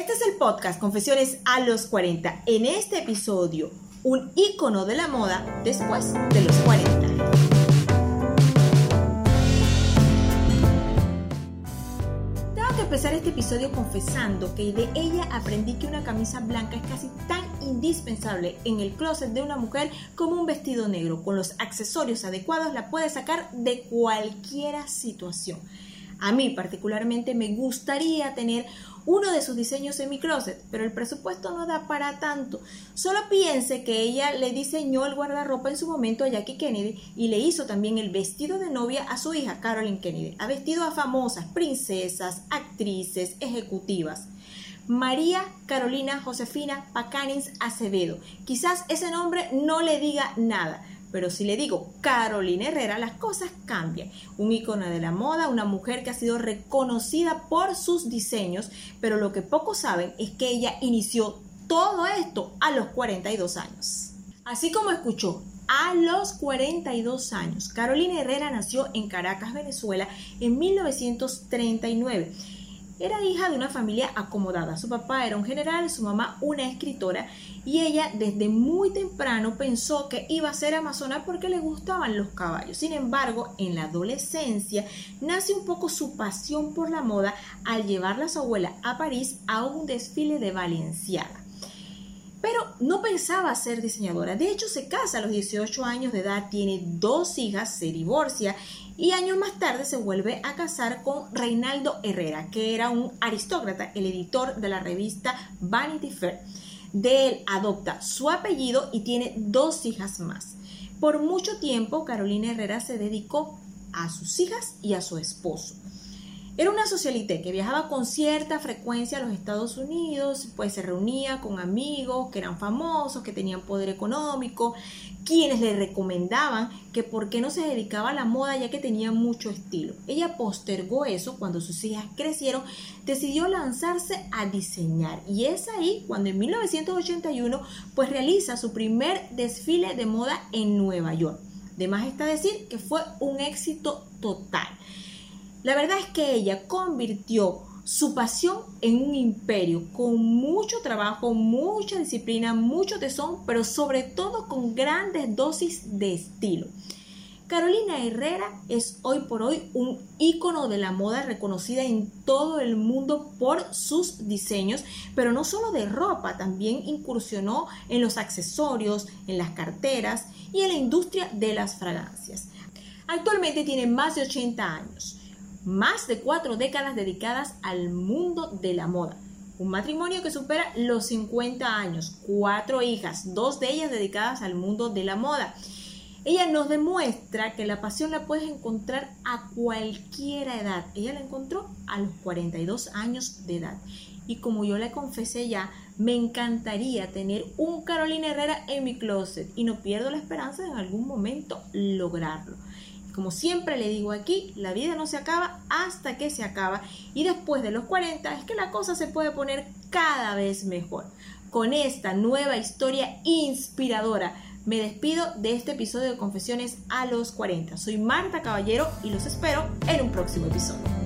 Este es el podcast Confesiones a los 40. En este episodio, un ícono de la moda después de los 40. Tengo que empezar este episodio confesando que de ella aprendí que una camisa blanca es casi tan indispensable en el closet de una mujer como un vestido negro. Con los accesorios adecuados la puede sacar de cualquier situación. A mí particularmente me gustaría tener uno de sus diseños en mi closet, pero el presupuesto no da para tanto. Solo piense que ella le diseñó el guardarropa en su momento a Jackie Kennedy y le hizo también el vestido de novia a su hija Carolyn Kennedy. Ha vestido a famosas princesas, actrices, ejecutivas. María Carolina Josefina Pacanins Acevedo. Quizás ese nombre no le diga nada, pero si le digo Carolina Herrera, las cosas cambian. Un icono de la moda, una mujer que ha sido reconocida por sus diseños, pero lo que pocos saben es que ella inició todo esto a los 42 años. Así como escuchó, a los 42 años, Carolina Herrera nació en Caracas, Venezuela, en 1939 era hija de una familia acomodada. Su papá era un general, su mamá una escritora y ella desde muy temprano pensó que iba a ser amazona porque le gustaban los caballos. Sin embargo, en la adolescencia nace un poco su pasión por la moda al llevarla a su abuela a París a un desfile de Valenciaga. No pensaba ser diseñadora. De hecho, se casa a los 18 años de edad, tiene dos hijas, se divorcia y años más tarde se vuelve a casar con Reinaldo Herrera, que era un aristócrata, el editor de la revista Vanity Fair. De él adopta su apellido y tiene dos hijas más. Por mucho tiempo, Carolina Herrera se dedicó a sus hijas y a su esposo. Era una socialité que viajaba con cierta frecuencia a los Estados Unidos, pues se reunía con amigos que eran famosos, que tenían poder económico, quienes le recomendaban que por qué no se dedicaba a la moda ya que tenía mucho estilo. Ella postergó eso cuando sus hijas crecieron, decidió lanzarse a diseñar y es ahí cuando en 1981 pues realiza su primer desfile de moda en Nueva York. De más está decir que fue un éxito total. La verdad es que ella convirtió su pasión en un imperio con mucho trabajo, mucha disciplina, mucho tesón, pero sobre todo con grandes dosis de estilo. Carolina Herrera es hoy por hoy un ícono de la moda reconocida en todo el mundo por sus diseños, pero no solo de ropa, también incursionó en los accesorios, en las carteras y en la industria de las fragancias. Actualmente tiene más de 80 años más de cuatro décadas dedicadas al mundo de la moda. Un matrimonio que supera los 50 años, cuatro hijas, dos de ellas dedicadas al mundo de la moda. Ella nos demuestra que la pasión la puedes encontrar a cualquier edad. Ella la encontró a los 42 años de edad. Y como yo le confesé ya, me encantaría tener un Carolina Herrera en mi closet y no pierdo la esperanza de en algún momento lograrlo. Como siempre le digo aquí, la vida no se acaba hasta que se acaba y después de los 40 es que la cosa se puede poner cada vez mejor. Con esta nueva historia inspiradora, me despido de este episodio de Confesiones a los 40. Soy Marta Caballero y los espero en un próximo episodio.